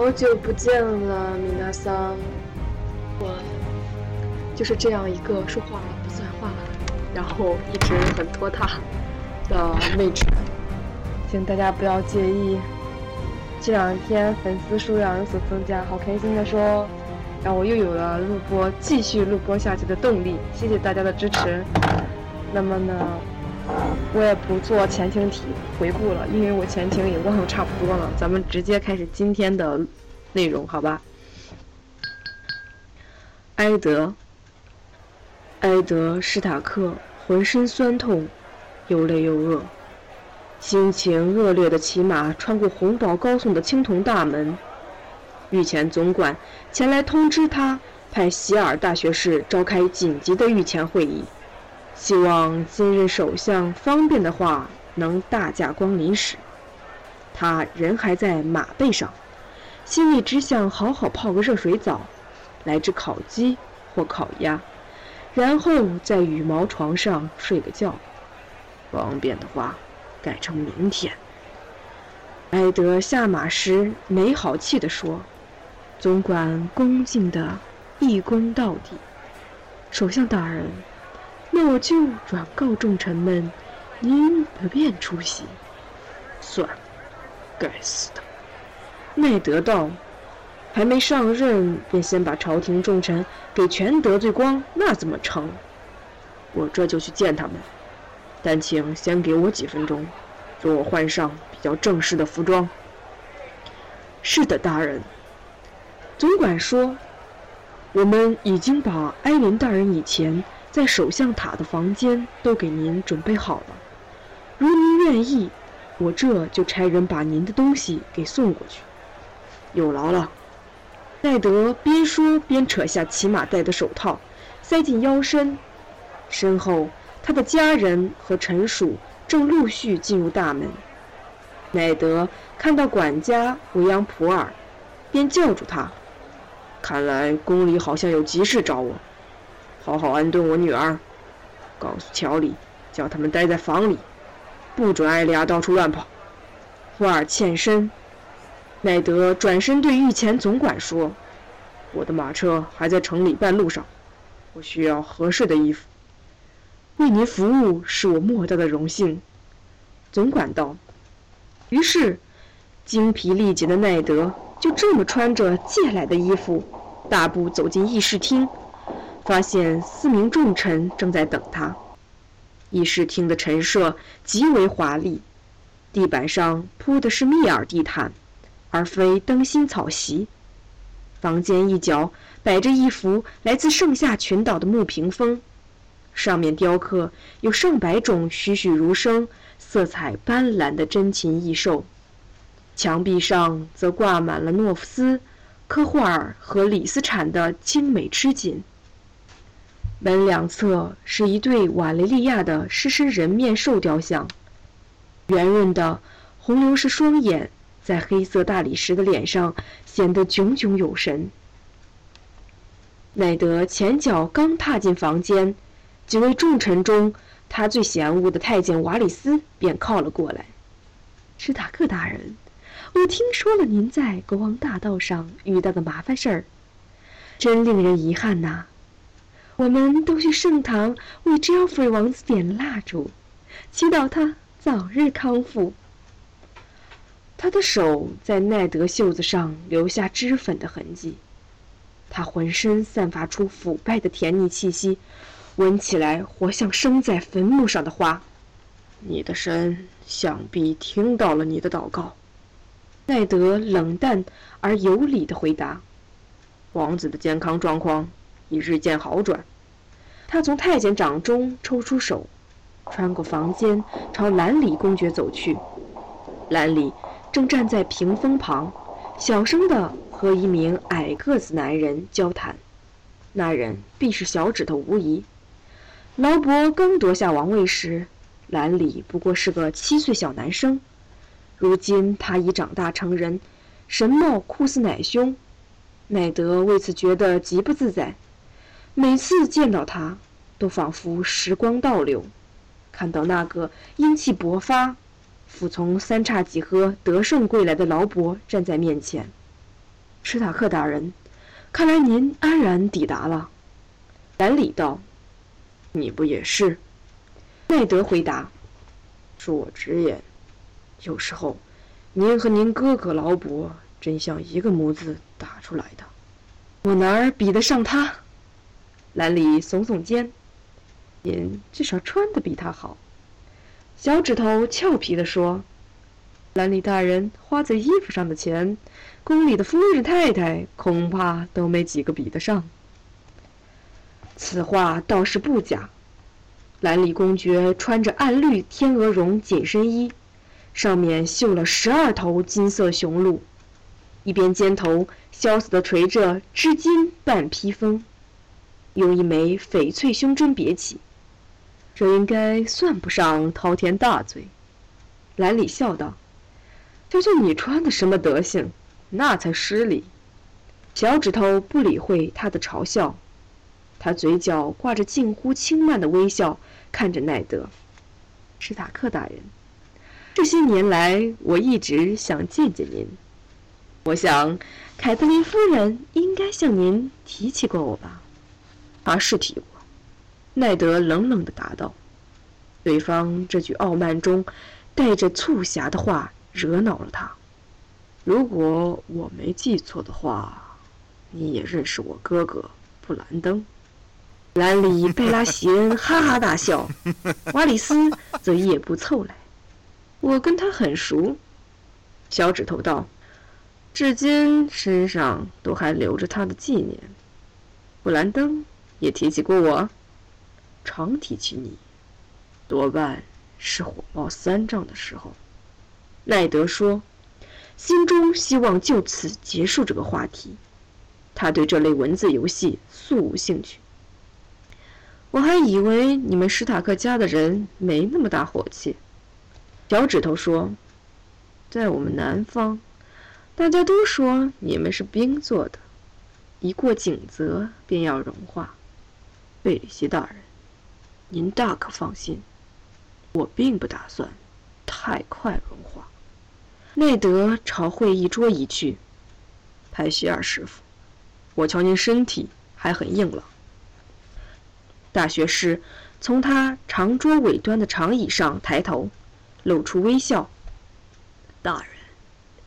好久不见了，米娜桑。我就是这样一个说话不算话，然后一直很拖沓的妹纸，请大家不要介意。这两天粉丝数量有所增加，好开心的说，让我又有了录播、继续录播下去的动力。谢谢大家的支持。那么呢，我也不做前情题回顾了，因为我前情也忘得差不多了。咱们直接开始今天的内容，好吧？埃德，埃德·史塔克浑身酸痛，又累又饿。心情恶劣的骑马穿过红堡高耸的青铜大门，御前总管前来通知他，派希尔大学士召开紧急的御前会议，希望今日首相方便的话能大驾光临时。他人还在马背上，心里只想好好泡个热水澡，来只烤鸡或烤鸭，然后在羽毛床上睡个觉。方便的话。改成明天。埃德下马时没好气地说：“总管恭敬地一躬到底，首相大人，那我就转告众臣们，您不便出席。”算了，该死的！奈德道：“还没上任，便先把朝廷重臣给全得罪光，那怎么成？我这就去见他们。”但请先给我几分钟，容我换上比较正式的服装。是的，大人。总管说，我们已经把埃琳大人以前在首相塔的房间都给您准备好了。如您愿意，我这就差人把您的东西给送过去。有劳了。奈德边说边扯下骑马戴的手套，塞进腰身，身后。他的家人和臣属正陆续进入大门。奈德看到管家维扬普尔，便叫住他：“看来宫里好像有急事找我，好好安顿我女儿。告诉乔里，叫他们待在房里，不准艾利亚到处乱跑。”普尔欠身。奈德转身对御前总管说：“我的马车还在城里半路上，我需要合适的衣服。”为您服务是我莫大的荣幸，总管道。于是，精疲力竭的奈德就这么穿着借来的衣服，大步走进议事厅，发现四名重臣正在等他。议事厅的陈设极为华丽，地板上铺的是密尔地毯，而非灯芯草席。房间一角摆着一幅来自盛夏群岛的木屏风。上面雕刻有上百种栩栩如生、色彩斑斓的珍禽异兽，墙壁上则挂满了诺夫斯、科霍尔和李斯产的精美织锦。门两侧是一对瓦雷利亚的狮身人面兽雕像，圆润的红流式双眼在黑色大理石的脸上显得炯炯有神。奈德前脚刚踏进房间。几位重臣中，他最嫌恶的太监瓦里斯便靠了过来。史塔克大人，我听说了您在国王大道上遇到的麻烦事儿，真令人遗憾呐。我们都去圣堂为 Geoffrey 王子点蜡烛，祈祷他早日康复。他的手在奈德袖子上留下脂粉的痕迹，他浑身散发出腐败的甜腻气息。闻起来活像生在坟墓上的花。你的神想必听到了你的祷告。奈德冷淡而有礼地回答：“王子的健康状况已日渐好转。”他从太监掌中抽出手，穿过房间，朝兰里公爵走去。兰里正站在屏风旁，小声地和一名矮个子男人交谈。那人必是小指头无疑。劳勃刚夺下王位时，兰里不过是个七岁小男生。如今他已长大成人，神貌酷似奶兄。奈德为此觉得极不自在。每次见到他，都仿佛时光倒流。看到那个英气勃发、服从三叉戟和得胜归来的劳勃站在面前，史塔克大人，看来您安然抵达了。兰里道：“你不也是？”奈德回答：“恕我直言，有时候，您和您哥哥劳勃真像一个模子打出来的。我哪儿比得上他？”兰里耸耸肩：“您至少穿的比他好。”小指头俏皮地说：“兰里大人花在衣服上的钱，宫里的夫人太太恐怕都没几个比得上。”此话倒是不假。兰里公爵穿着暗绿天鹅绒紧身衣，上面绣了十二头金色雄鹿，一边肩头潇洒地垂着织金半披风，用一枚翡翠胸针别起。这应该算不上滔天大罪。兰里笑道：“就就你穿的什么德行，那才失礼。”小指头不理会他的嘲笑。他嘴角挂着近乎轻慢的微笑，看着奈德。史塔克大人，这些年来我一直想见见您。我想，凯特琳夫人应该向您提起过我吧？啊，是提过。奈德冷冷地答道。对方这句傲慢中带着促狭的话惹恼了他。如果我没记错的话，你也认识我哥哥布兰登。兰里·贝拉席恩哈哈大笑，瓦里斯则也不凑来。我跟他很熟，小指头道，至今身上都还留着他的纪念。布兰登也提起过我，常提起你，多半是火冒三丈的时候。奈德说，心中希望就此结束这个话题。他对这类文字游戏素无兴趣。我还以为你们史塔克家的人没那么大火气。脚趾头说：“在我们南方，大家都说你们是冰做的，一过井泽便要融化。”贝里希大人，您大可放心，我并不打算太快融化。内德朝会议桌移去。派希尔师傅，我瞧您身体还很硬朗。大学士从他长桌尾端的长椅上抬头，露出微笑。大人，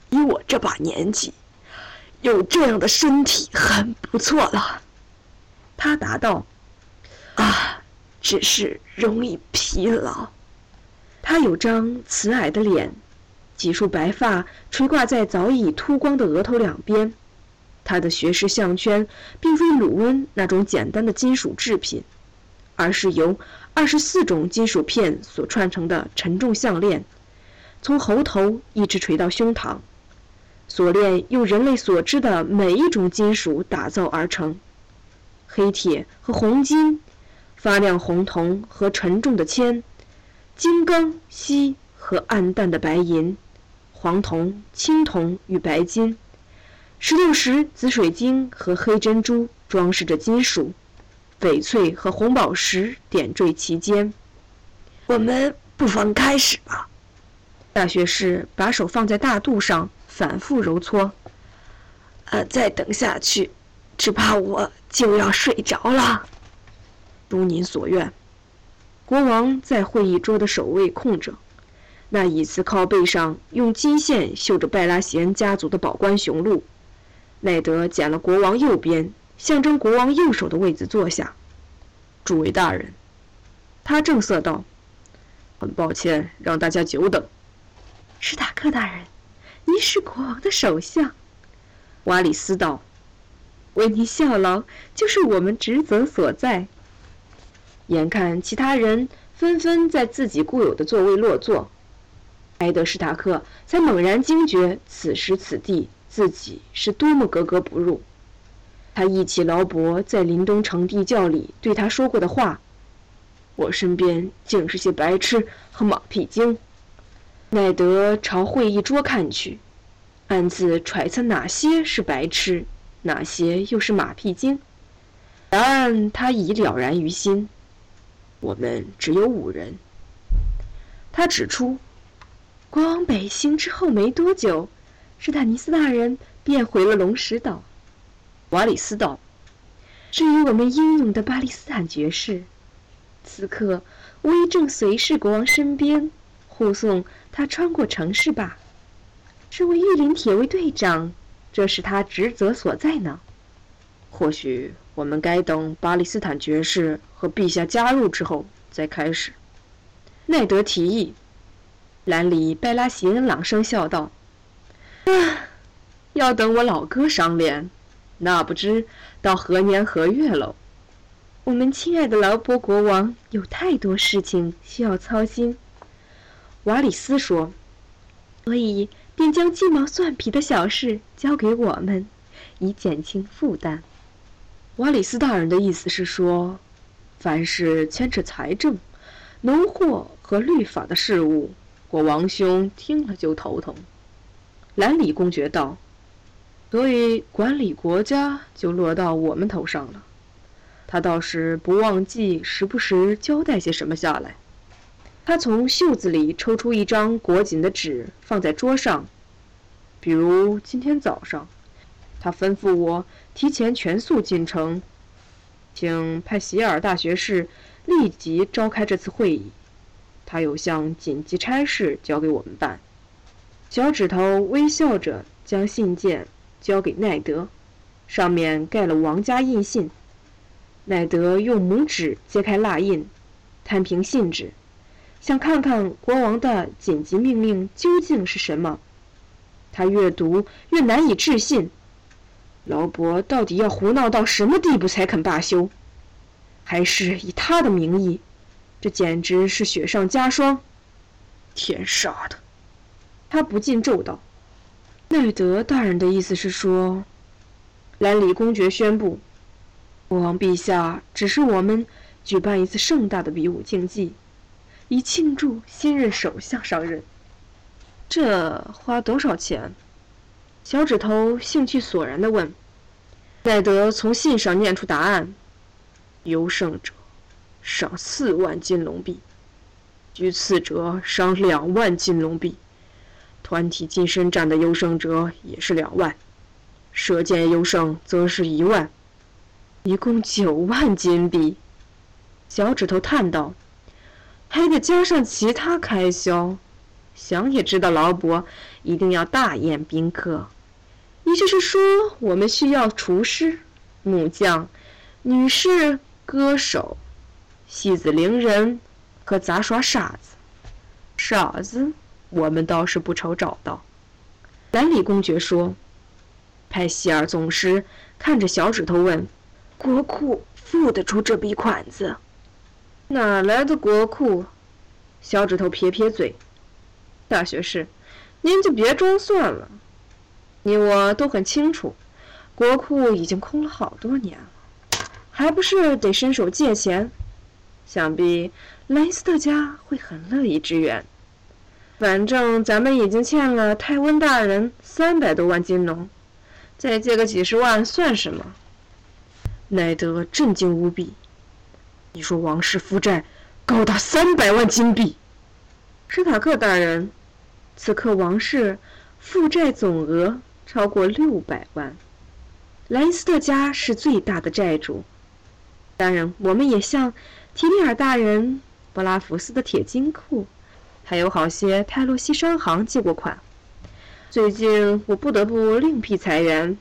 以我这把年纪，有这样的身体很不错了。他答道：“啊，只是容易疲劳。”他有张慈蔼的脸，几束白发垂挂在早已秃光的额头两边。他的学士项圈并非鲁温那种简单的金属制品。而是由二十四种金属片所串成的沉重项链，从喉头一直垂到胸膛。锁链用人类所知的每一种金属打造而成：黑铁和黄金，发亮红铜和沉重的铅，金刚、锡和暗淡的白银，黄铜、青铜与白金，石榴石、紫水晶和黑珍珠装饰着金属。翡翠和红宝石点缀其间。我们不妨开始吧。大学士把手放在大肚上，反复揉搓。呃，再等下去，只怕我就要睡着了。如您所愿。国王在会议桌的首位空着，那椅子靠背上用金线绣着拜拉席恩家族的宝冠雄鹿。奈德捡了国王右边。象征国王右手的位子坐下，诸位大人，他正色道：“很抱歉让大家久等。”史塔克大人，您是国王的首相。瓦里斯道：“为您效劳就是我们职责所在。”眼看其他人纷纷在自己固有的座位落座，埃德史塔克才猛然惊觉此时此地自己是多么格格不入。他忆起劳勃在林东城地窖里对他说过的话：“我身边竟是些白痴和马屁精。”奈德朝会议桌看去，暗自揣测哪些是白痴，哪些又是马屁精。答案他已了然于心：我们只有五人。他指出，国王北行之后没多久，史坦尼斯大人便回了龙石岛。瓦里斯道：“至于我们英勇的巴利斯坦爵士，此刻威正随侍国王身边，护送他穿过城市吧。身为御林铁卫队长，这是他职责所在呢。或许我们该等巴利斯坦爵士和陛下加入之后再开始。”奈德提议。兰里·拜拉席恩朗声笑道：“啊，要等我老哥赏脸。”那不知到何年何月喽？我们亲爱的劳勃国王有太多事情需要操心，瓦里斯说，所以便将鸡毛蒜皮的小事交给我们，以减轻负担。瓦里斯大人的意思是说，凡是牵扯财政、农货和律法的事务，国王兄听了就头疼。兰里公爵道。所以管理国家就落到我们头上了。他倒是不忘记时不时交代些什么下来。他从袖子里抽出一张裹紧的纸，放在桌上。比如今天早上，他吩咐我提前全速进城，请派席尔大学士立即召开这次会议。他有项紧急差事交给我们办。小指头微笑着将信件。交给奈德，上面盖了王家印信。奈德用拇指揭开蜡印，摊平信纸，想看看国王的紧急命令究竟是什么。他越读越难以置信，劳伯到底要胡闹到什么地步才肯罢休？还是以他的名义？这简直是雪上加霜！天杀的！他不禁咒道。奈德大人的意思是说，兰里公爵宣布，国王陛下指示我们举办一次盛大的比武竞技，以庆祝新任首相上任。这花多少钱？小指头兴趣索然地问。奈德从信上念出答案：优胜者赏四万金龙币，居次者赏两万金龙币。团体近身战的优胜者也是两万，射箭优胜则是一万，一共九万金币。小指头叹道：“还得加上其他开销，想也知道劳勃一定要大宴宾客。也就是说，我们需要厨师、木匠、女士、歌手、戏子伶人和杂耍傻子。傻子。”我们倒是不愁找到，兰里公爵说。派希尔总师看着小指头问：“国库付得出这笔款子？”哪来的国库？小指头撇撇嘴。大学士，您就别装蒜了。你我都很清楚，国库已经空了好多年了，还不是得伸手借钱？想必莱斯特家会很乐意支援。反正咱们已经欠了泰温大人三百多万金龙，再借个几十万算什么？奈德震惊无比。你说王室负债高达三百万金币？史塔克大人，此刻王室负债总额超过六百万，莱斯特家是最大的债主。当然，我们也向提利尔大人、布拉福斯的铁金库。还有好些泰洛西商行借过款，最近我不得不另辟财源，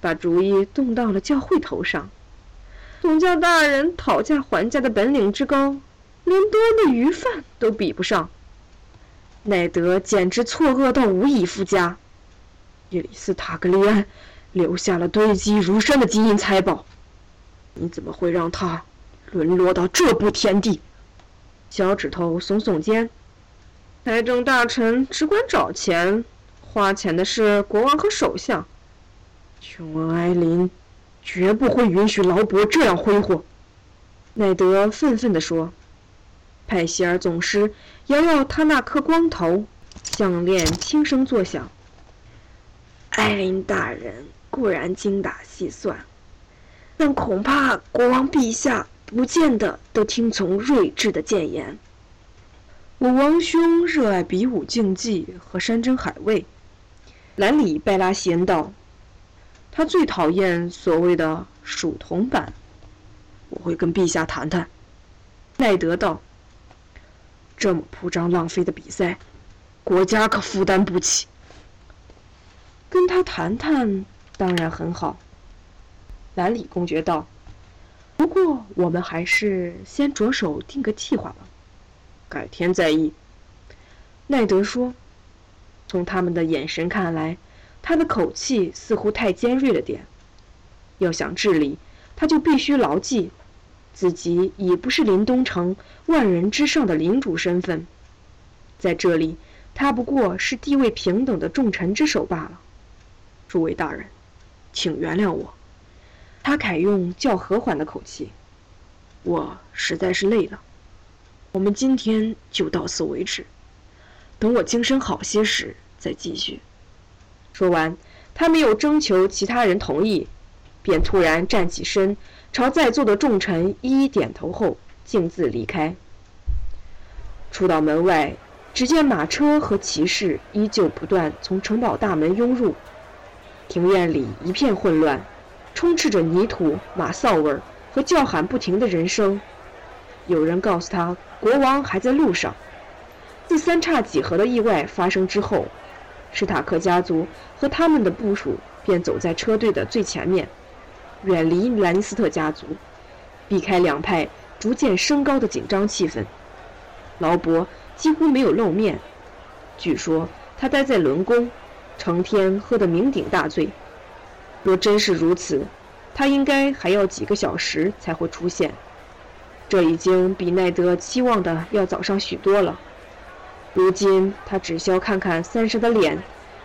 把主意动到了教会头上。总教大人讨价还价的本领之高，连多的鱼贩都比不上。奈德简直错愕到无以复加。伊里斯塔格利安留下了堆积如山的金银财宝，你怎么会让他沦落到这步田地？小指头耸耸肩。财政大臣只管找钱，花钱的是国王和首相。琼恩·埃林绝不会允许劳勃这样挥霍。”奈德愤愤地说。派希尔总师摇摇他那颗光头，项链轻声作响。艾琳大人固然精打细算，但恐怕国王陛下不见得都听从睿智的谏言。我王兄热爱比武竞技和山珍海味，兰里·拜拉席恩道：“他最讨厌所谓的属铜板。我会跟陛下谈谈。奈德道：“这么铺张浪费的比赛，国家可负担不起。”跟他谈谈当然很好。兰里公爵道：“不过我们还是先着手定个计划吧，改天再议。”奈德说：“从他们的眼神看来。”他的口气似乎太尖锐了点。要想治理，他就必须牢记，自己已不是林东城万人之上的领主身份，在这里，他不过是地位平等的重臣之首罢了。诸位大人，请原谅我。他改用较和缓的口气：“我实在是累了。我们今天就到此为止，等我精神好些时再继续。”说完，他没有征求其他人同意，便突然站起身，朝在座的众臣一一点头后，径自离开。出到门外，只见马车和骑士依旧不断从城堡大门涌入，庭院里一片混乱，充斥着泥土、马臊味儿和叫喊不停的人声。有人告诉他，国王还在路上。自三叉戟合的意外发生之后。史塔克家族和他们的部属便走在车队的最前面，远离兰尼斯特家族，避开两派逐渐升高的紧张气氛。劳勃几乎没有露面，据说他待在伦宫，成天喝得酩酊大醉。若真是如此，他应该还要几个小时才会出现。这已经比奈德期望的要早上许多了。如今他只需要看看三傻的脸，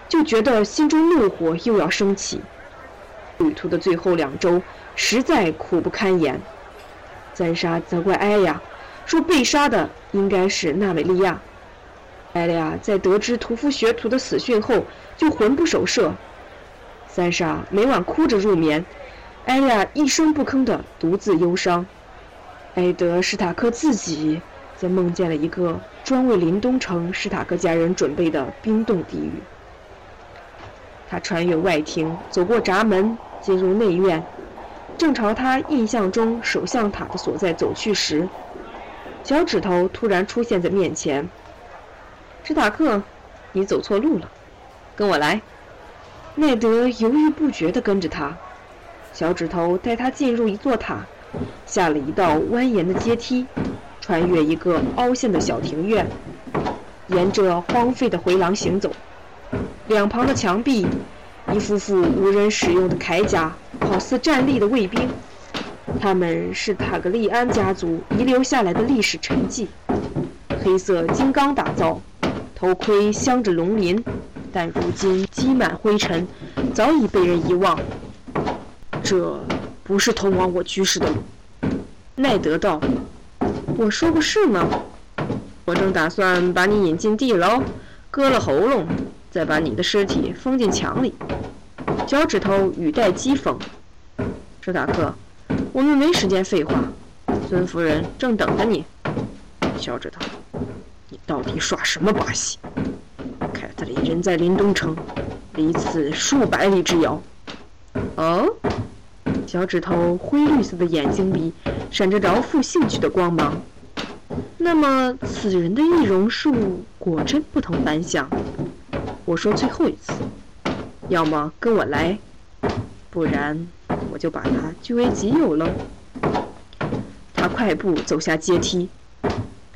就觉得心中怒火又要升起。旅途的最后两周实在苦不堪言。三傻责怪艾亚，说被杀的应该是纳美利亚。艾亚在得知屠夫学徒的死讯后，就魂不守舍。三傻每晚哭着入眠，艾亚一声不吭地独自忧伤。埃德史塔克自己。则梦见了一个专为林东城史塔克家人准备的冰冻地狱。他穿越外庭，走过闸门，进入内院，正朝他印象中首相塔的所在走去时，小指头突然出现在面前。史塔克，你走错路了，跟我来。奈德犹豫不决地跟着他。小指头带他进入一座塔，下了一道蜿蜒的阶梯。穿越一个凹陷的小庭院，沿着荒废的回廊行走，两旁的墙壁，一副副无人使用的铠甲，好似站立的卫兵。他们是塔格利安家族遗留下来的历史沉迹，黑色金刚打造，头盔镶着龙鳞，但如今积满灰尘，早已被人遗忘。这不是通往我居室的路，奈德道。我说过是吗？我正打算把你引进地牢，割了喉咙，再把你的尸体封进墙里。脚趾头语带讥讽。史塔克，我们没时间废话，孙夫人正等着你。小指头，你到底耍什么把戏？凯特琳人在林东城，离此数百里之遥。哦，小指头灰绿色的眼睛里。闪着饶富兴趣的光芒。那么，此人的易容术果真不同凡响。我说最后一次，要么跟我来，不然我就把他据为己有了。他快步走下阶梯，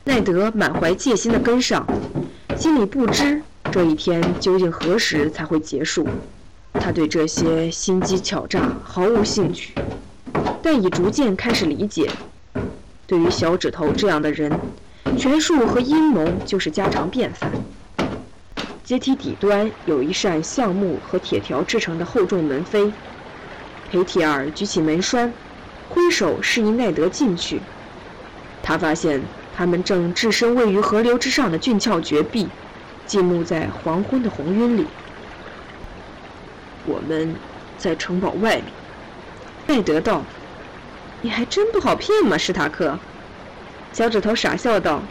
奈德满怀戒心地跟上，心里不知这一天究竟何时才会结束。他对这些心机巧诈毫无兴趣。但已逐渐开始理解，对于小指头这样的人，权术和阴谋就是家常便饭。阶梯底端有一扇橡木和铁条制成的厚重门扉，裴提尔举起门栓，挥手示意奈德进去。他发现他们正置身位于河流之上的俊俏绝壁，静沐在黄昏的红晕里。我们在城堡外面，奈德道。你还真不好骗嘛，史塔克！小指头傻笑道：“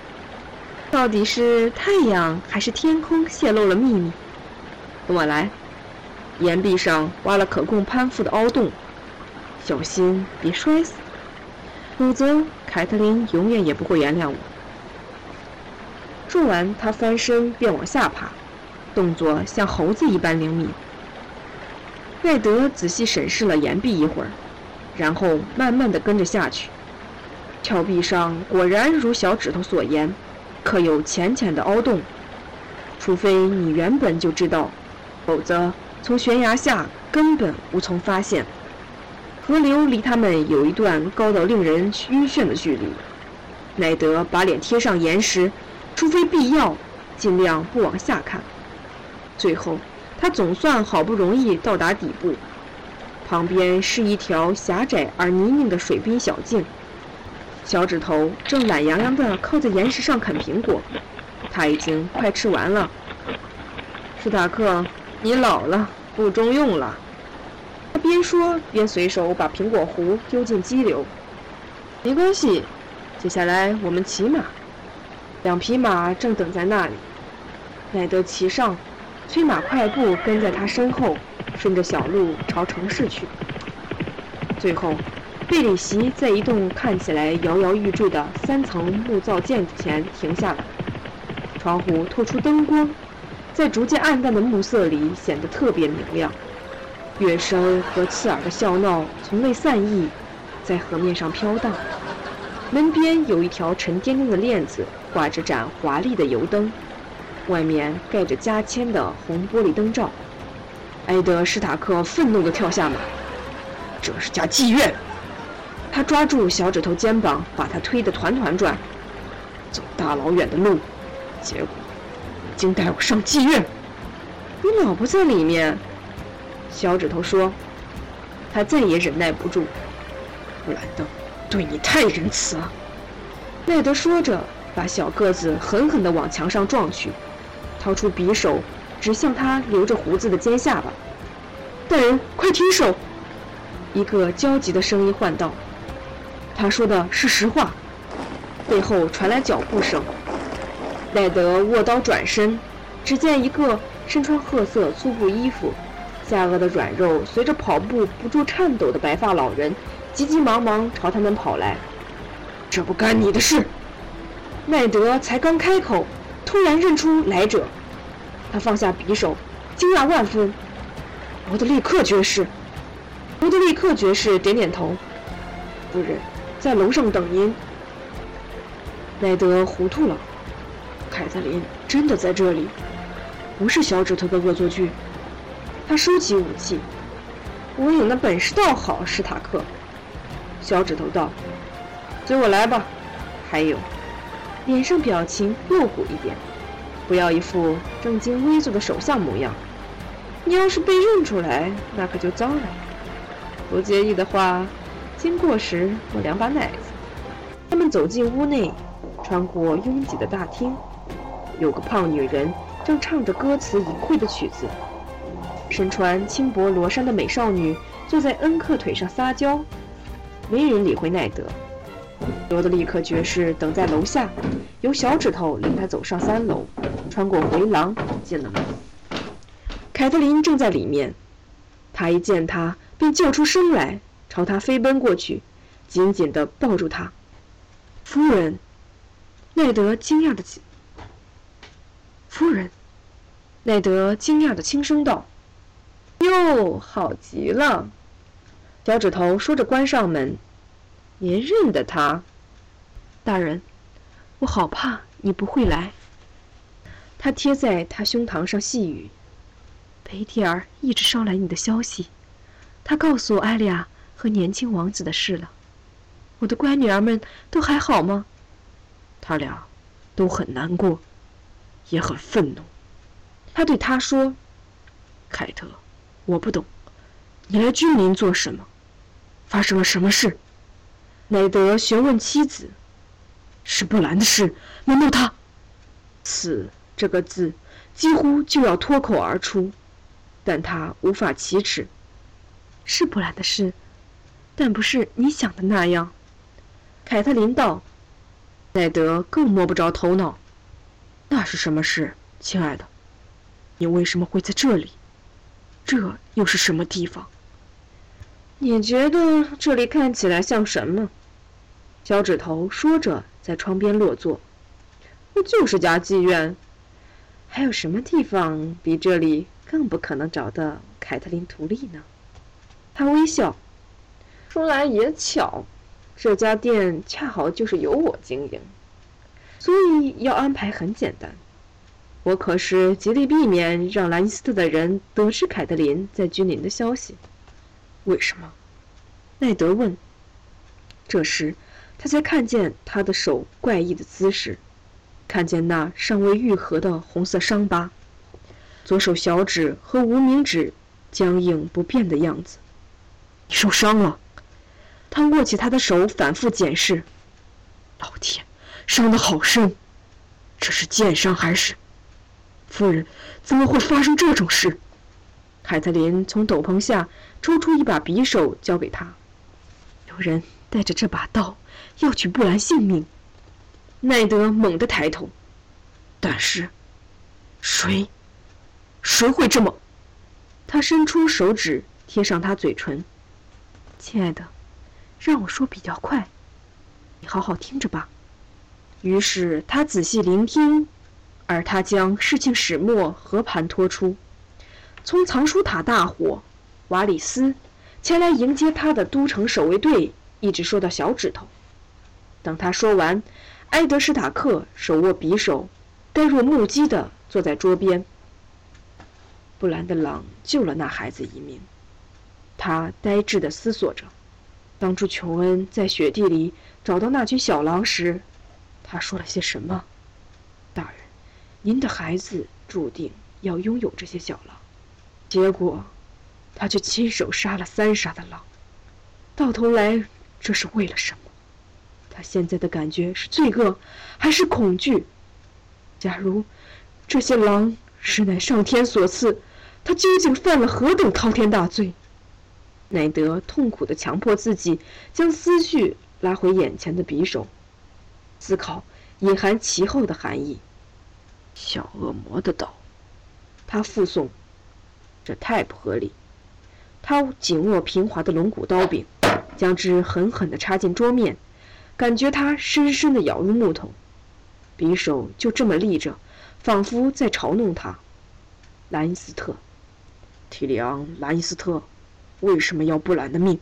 到底是太阳还是天空泄露了秘密？跟我来。”岩壁上挖了可供攀附的凹洞，小心别摔死，否则凯特琳永远也不会原谅我。说完，他翻身便往下爬，动作像猴子一般灵敏。奈德仔细审视了岩壁一会儿，然后慢慢地跟着下去。峭壁上果然如小指头所言，刻有浅浅的凹洞。除非你原本就知道，否则从悬崖下根本无从发现。河流离他们有一段高到令人晕眩的距离。奈德把脸贴上岩石。除非必要，尽量不往下看。最后，他总算好不容易到达底部，旁边是一条狭窄而泥泞的水滨小径。小指头正懒洋洋地靠在岩石上啃苹果，他已经快吃完了。史塔克，你老了，不中用了。他边说边随手把苹果核丢进激流。没关系，接下来我们骑马。两匹马正等在那里，奈德骑上，催马快步跟在他身后，顺着小路朝城市去。最后，贝里席在一栋看起来摇摇欲坠的三层木造建筑前停下来，窗户透出灯光，在逐渐暗淡的暮色里显得特别明亮。乐声和刺耳的笑闹从未散逸，在河面上飘荡。门边有一条沉甸甸的链子。挂着盏华丽的油灯，外面盖着加铅的红玻璃灯罩。埃德施塔克愤怒地跳下马，这是家妓院。他抓住小指头肩膀，把他推得团团转。走大老远的路，结果竟带我上妓院。你老婆在里面。小指头说，他再也忍耐不住。兰登对你太仁慈了。奈德说着。把小个子狠狠地往墙上撞去，掏出匕首指向他留着胡子的尖下巴。大人，快停手！一个焦急的声音唤道。他说的是实话。背后传来脚步声。奈德握刀转身，只见一个身穿褐色粗布衣服、下颚的软肉随着跑步不住颤抖的白发老人，急急忙忙朝他们跑来。这不干你的事！奈德才刚开口，突然认出来者，他放下匕首，惊讶万分。罗德利克爵士，罗德利克爵士点点头。夫人，在楼上等您。奈德糊涂了，凯瑟琳真的在这里，不是小指头的恶作剧。他收起武器。我有那本事倒好，史塔克。小指头道：“随我来吧。”还有。脸上表情露骨一点，不要一副正襟危坐的首相模样。你要是被认出来，那可就糟了。不介意的话，经过时我两把奶子。他们走进屋内，穿过拥挤的大厅，有个胖女人正唱着歌词隐晦的曲子。身穿轻薄罗衫的美少女坐在恩克腿上撒娇，没人理会奈德。罗德里克爵士等在楼下，由小指头领他走上三楼，穿过回廊，进了门。凯特琳正在里面，他一见他便叫出声来，朝他飞奔过去，紧紧地抱住他。夫人，奈德惊讶的夫人，奈德惊讶的轻声道：“哟，好极了。”脚趾头说着关上门。您认得他，大人，我好怕你不会来。他贴在他胸膛上细语：“裴蒂尔一直捎来你的消息，他告诉艾利亚和年轻王子的事了。我的乖女儿们都还好吗？他俩都很难过，也很愤怒。”他对他说：“凯特，我不懂，你来君临做什么？发生了什么事？”奈德询问妻子：“是布兰的事？难道他……”“死”这个字几乎就要脱口而出，但他无法启齿。“是布兰的事，但不是你想的那样。”凯特琳道。奈德更摸不着头脑。“那是什么事，亲爱的？你为什么会在这里？”这又是什么地方？你觉得这里看起来像什么？小指头说着，在窗边落座。不就是家妓院？还有什么地方比这里更不可能找到凯特琳·图利呢？他微笑，说来也巧，这家店恰好就是由我经营，所以要安排很简单。我可是极力避免让兰尼斯特的人得知凯特琳在君临的消息。为什么？奈德问。这时，他才看见他的手怪异的姿势，看见那尚未愈合的红色伤疤，左手小指和无名指僵硬不变的样子。你受伤了。他握起他的手，反复检视。老天，伤得好深！这是剑伤还是？夫人，怎么会发生这种事？凯特琳从斗篷下抽出一把匕首，交给他。有人带着这把刀要取布兰性命。奈德猛地抬头，但是，谁？谁会这么？他伸出手指贴上他嘴唇。亲爱的，让我说比较快，你好好听着吧。于是他仔细聆听。而他将事情始末和盘托出，从藏书塔大火，瓦里斯前来迎接他的都城守卫队，一直说到小指头。等他说完，埃德史塔克手握匕首，呆若木鸡的坐在桌边。布兰德朗救了那孩子一命，他呆滞的思索着。当初琼恩在雪地里找到那群小狼时，他说了些什么？大人。您的孩子注定要拥有这些小狼，结果，他却亲手杀了三杀的狼，到头来这是为了什么？他现在的感觉是罪恶，还是恐惧？假如这些狼实乃上天所赐，他究竟犯了何等滔天大罪？奈德痛苦的强迫自己将思绪拉回眼前的匕首，思考隐含其后的含义。小恶魔的刀，他附送，这太不合理。他紧握平滑的龙骨刀柄，将之狠狠地插进桌面，感觉它深深地咬入木头。匕首就这么立着，仿佛在嘲弄他。兰尼斯特，提里昂·兰斯特，为什么要布兰的命？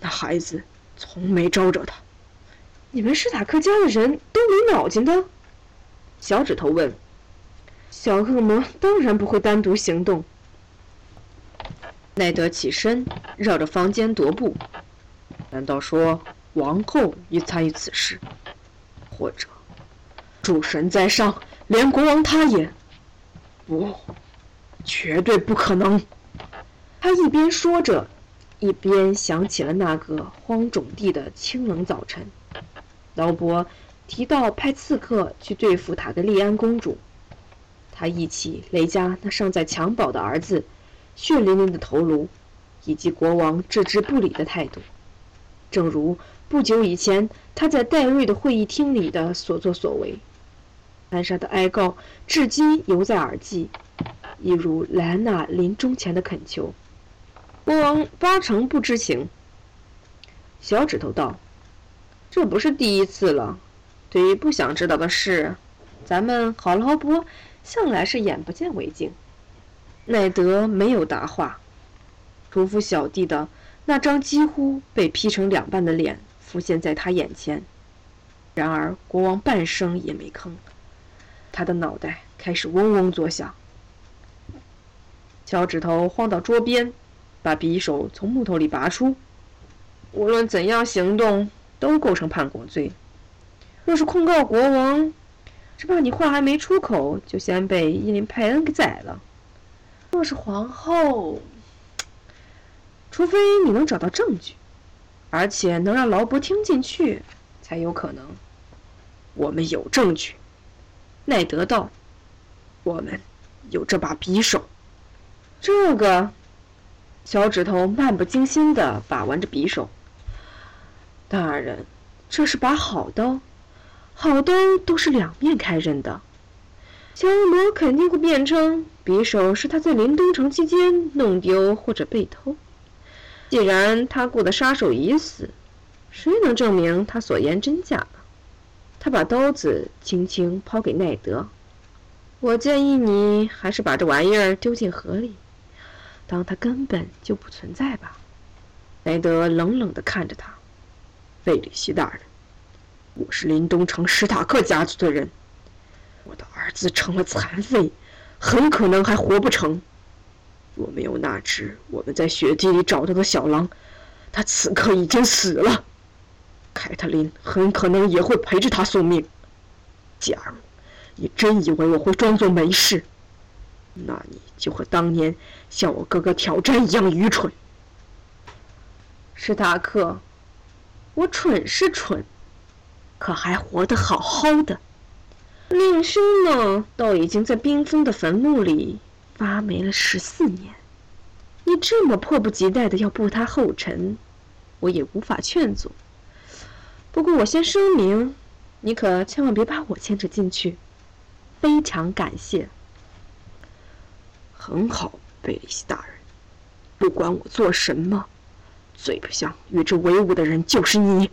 那孩子从没招惹他。你们史塔克家的人都没脑筋的？小指头问：“小恶魔当然不会单独行动。”奈德起身，绕着房间踱步。难道说王后也参与此事？或者，主神在上，连国王他也……不，绝对不可能！他一边说着，一边想起了那个荒冢地的清冷早晨。劳勃。提到派刺客去对付塔格利安公主，他忆起雷加那尚在襁褓的儿子，血淋淋的头颅，以及国王置之不理的态度，正如不久以前他在戴瑞的会议厅里的所作所为。安莎的哀告至今犹在耳际，一如莱安娜临终前的恳求。国王八成不知情。小指头道：“这不是第一次了。”对于不想知道的事，咱们好劳勃向来是眼不见为净。奈德没有答话，屠夫小弟的那张几乎被劈成两半的脸浮现在他眼前。然而国王半声也没吭，他的脑袋开始嗡嗡作响。小指头晃到桌边，把匕首从木头里拔出。无论怎样行动，都构成叛国罪。若是控告国王，只怕你话还没出口，就先被伊林佩恩给宰了。若是皇后，除非你能找到证据，而且能让劳勃听进去，才有可能。我们有证据，奈德道。我们有这把匕首。这个，小指头漫不经心地把玩着匕首。大人，这是把好刀。好刀都是两面开刃的，小恶魔肯定会辩称匕首是他在临东城期间弄丢或者被偷。既然他雇的杀手已死，谁能证明他所言真假呢？他把刀子轻轻抛给奈德。我建议你还是把这玩意儿丢进河里，当他根本就不存在吧。莱德冷冷地看着他。贝里希大人，我是林东城史塔克家族的人。我的儿子成了残废，很可能还活不成。若没有那只我们在雪地里找到的小狼，他此刻已经死了。凯特琳很可能也会陪着他送命。假如你真以为我会装作没事，那你就和当年向我哥哥挑战一样愚蠢。史塔克，我蠢是蠢，可还活得好好的。令兄呢，倒已经在冰封的坟墓里发霉了十四年。你这么迫不及待的要步他后尘，我也无法劝阻。不过我先声明，你可千万别把我牵扯进去。非常感谢。很好，贝里西大人，不管我做什么，最不想与之为伍的人就是你。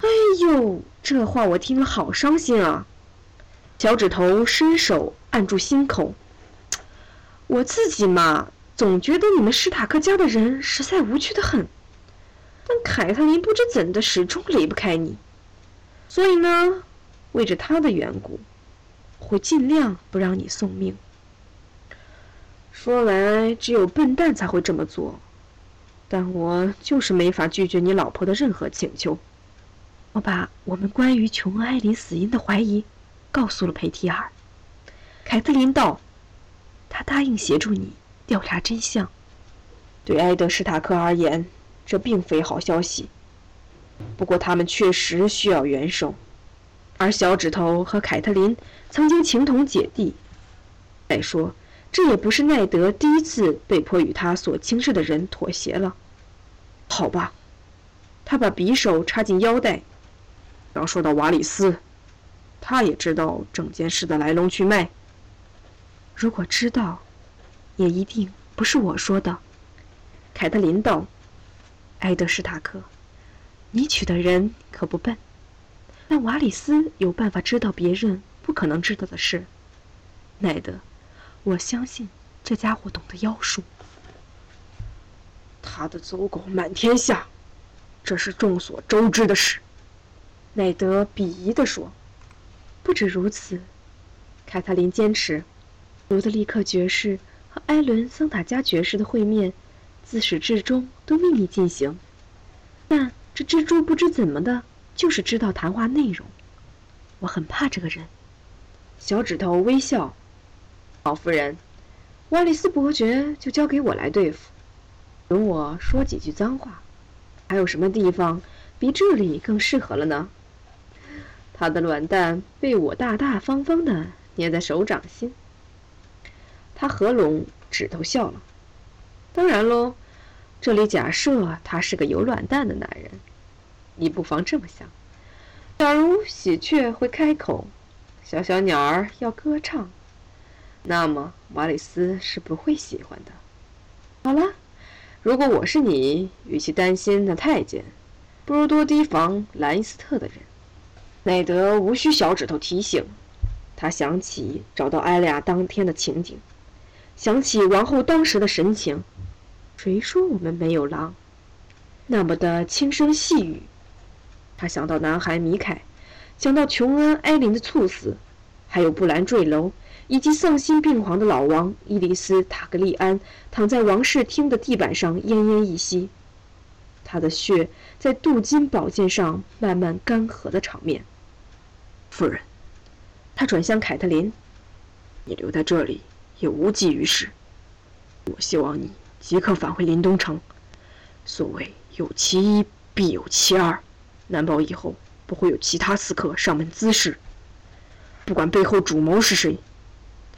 哎呦，这话我听了好伤心啊！小指头伸手按住心口。我自己嘛，总觉得你们史塔克家的人实在无趣的很。但凯特琳不知怎的，始终离不开你。所以呢，为着他的缘故，我会尽量不让你送命。说来，只有笨蛋才会这么做。但我就是没法拒绝你老婆的任何请求。我把我们关于琼·埃里死因的怀疑。告诉了佩提尔，凯特琳道：“他答应协助你调查真相。对埃德史塔克而言，这并非好消息。不过他们确实需要援手，而小指头和凯特琳曾经情同姐弟。再说，这也不是奈德第一次被迫与他所轻视的人妥协了。好吧。”他把匕首插进腰带。要说到瓦里斯。他也知道整件事的来龙去脉。如果知道，也一定不是我说的。凯特琳道：“埃德史塔克，你娶的人可不笨。但瓦里斯有办法知道别人不可能知道的事。奈德，我相信这家伙懂得妖术。他的走狗满天下，这是众所周知的事。”奈德鄙夷地说。不止如此，凯特琳坚持，罗德利克爵士和埃伦·桑塔加爵士的会面，自始至终都秘密进行。但这蜘蛛不知怎么的，就是知道谈话内容。我很怕这个人。小指头微笑。老夫人，瓦里斯伯爵就交给我来对付。容我说几句脏话。还有什么地方比这里更适合了呢？他的卵蛋被我大大方方的捏在手掌心。他合拢指头笑了。当然喽，这里假设他是个有卵蛋的男人。你不妨这么想：假如喜鹊会开口，小小鸟儿要歌唱，那么瓦里斯是不会喜欢的。好了，如果我是你，与其担心那太监，不如多提防莱因斯特的人。奈德无需小指头提醒，他想起找到艾利亚当天的情景，想起王后当时的神情。谁说我们没有狼？那么的轻声细语。他想到男孩米凯，想到琼恩·埃琳的猝死，还有布兰坠楼，以及丧心病狂的老王伊丽斯·塔格利安躺在王室厅的地板上奄奄一息，他的血在镀金宝剑上慢慢干涸的场面。夫人，他转向凯特琳：“你留在这里也无济于事。我希望你即刻返回林东城。所谓有其一，必有其二，难保以后不会有其他刺客上门滋事。不管背后主谋是谁，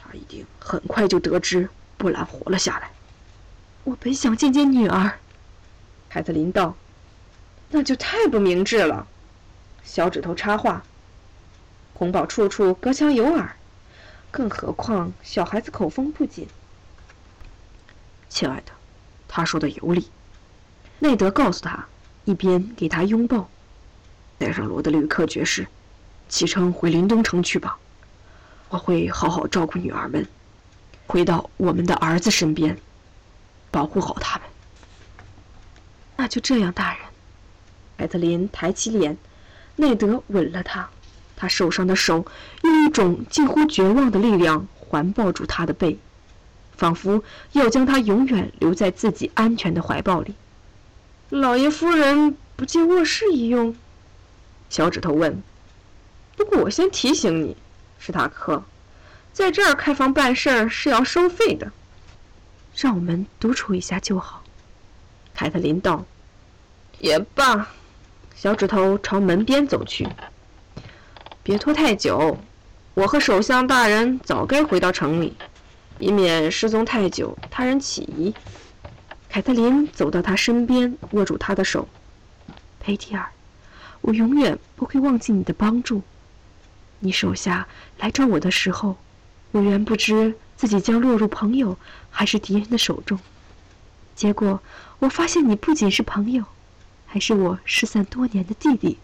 他一定很快就得知，布兰活了下来。”我本想见见女儿，凯特琳道：“那就太不明智了。”小指头插话。红宝处处隔墙有耳，更何况小孩子口风不紧。亲爱的，他说的有理。内德告诉他，一边给他拥抱。带上罗德吕克爵士，启程回林东城去吧。我会好好照顾女儿们，回到我们的儿子身边，保护好他们。那就这样，大人。凯特琳抬起脸，内德吻了她。他受伤的手用一种近乎绝望的力量环抱住她的背，仿佛要将她永远留在自己安全的怀抱里。老爷夫人不借卧室一用？小指头问。不过我先提醒你，史塔克，在这儿开房办事儿是要收费的。让我们独处一下就好。凯特琳道。也罢。小指头朝门边走去。别拖太久，我和首相大人早该回到城里，以免失踪太久，他人起疑。凯特琳走到他身边，握住他的手。佩蒂尔，我永远不会忘记你的帮助。你手下来找我的时候，我原不知自己将落入朋友还是敌人的手中。结果我发现你不仅是朋友，还是我失散多年的弟弟。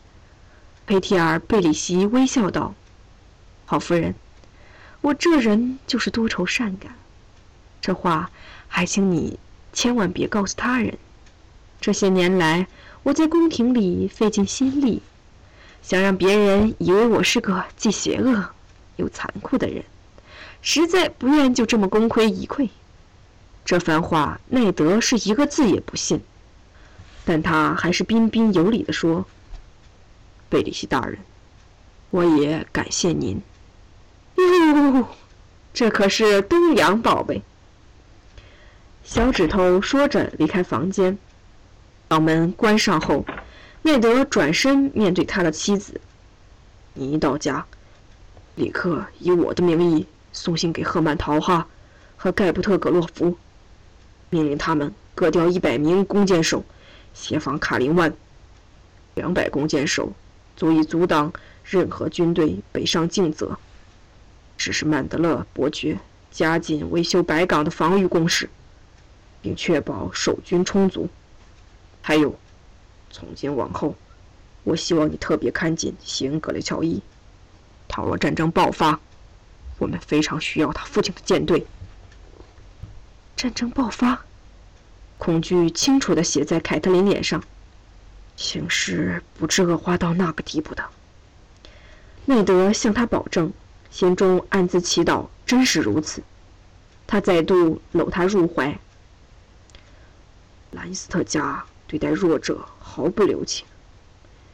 佩提尔·贝里西微笑道：“好夫人，我这人就是多愁善感。这话还请你千万别告诉他人。这些年来，我在宫廷里费尽心力，想让别人以为我是个既邪恶又残酷的人，实在不愿就这么功亏一篑。”这番话，奈德是一个字也不信，但他还是彬彬有礼地说。贝里西大人，我也感谢您。哟，这可是东洋宝贝。小指头说着离开房间，把门关上后，内德转身面对他的妻子：“你一到家，立刻以我的名义送信给赫曼陶哈和盖布特格洛夫，命令他们各调一百名弓箭手，协防卡林湾。两百弓箭手。”足以阻挡任何军队北上进泽。只是曼德勒伯爵加紧维修白港的防御工事，并确保守军充足。还有，从今往后，我希望你特别看紧西恩格雷乔伊。倘若战争爆发，我们非常需要他父亲的舰队。战争爆发，恐惧清楚地写在凯特琳脸上。形势不至恶化到那个地步的。内德向他保证，心中暗自祈祷，真是如此。他再度搂她入怀。兰斯特家对待弱者毫不留情，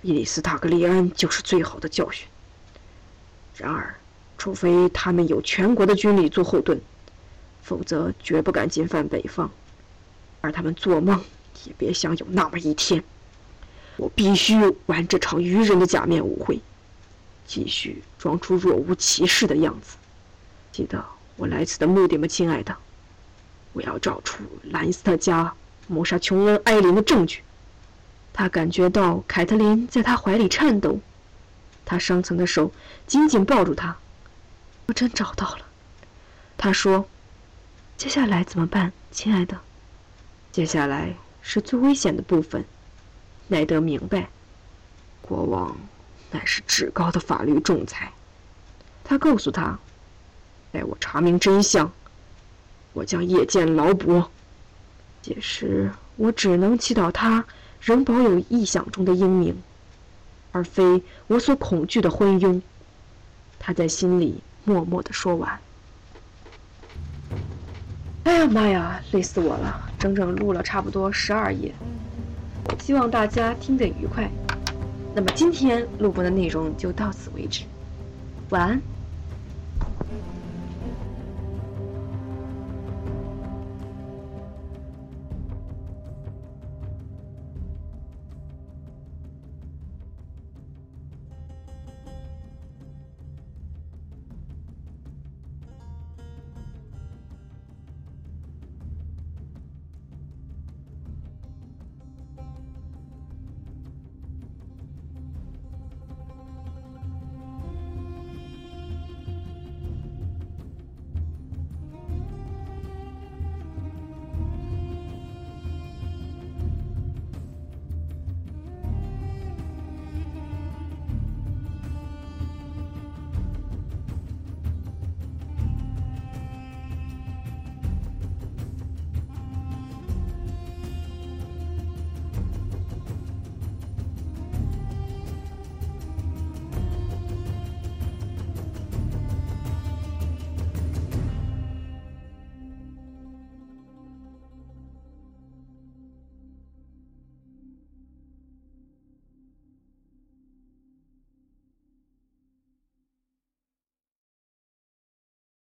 伊里斯塔格利安就是最好的教训。然而，除非他们有全国的军力做后盾，否则绝不敢进犯北方。而他们做梦也别想有那么一天。我必须玩这场愚人的假面舞会，继续装出若无其事的样子。记得我来此的目的吗，亲爱的？我要找出兰斯特家谋杀琼恩·艾琳的证据。他感觉到凯特琳在他怀里颤抖，他伤残的手紧紧抱住他。我真找到了，他说。接下来怎么办，亲爱的？接下来是最危险的部分。奈德明白，国王乃是至高的法律仲裁。他告诉他：“待我查明真相，我将夜见劳勃。届时，我只能祈祷他仍保有臆想中的英明，而非我所恐惧的昏庸。”他在心里默默地说完。哎呀妈呀，累死我了！整整录了差不多十二页。希望大家听得愉快。那么今天录播的内容就到此为止，晚安。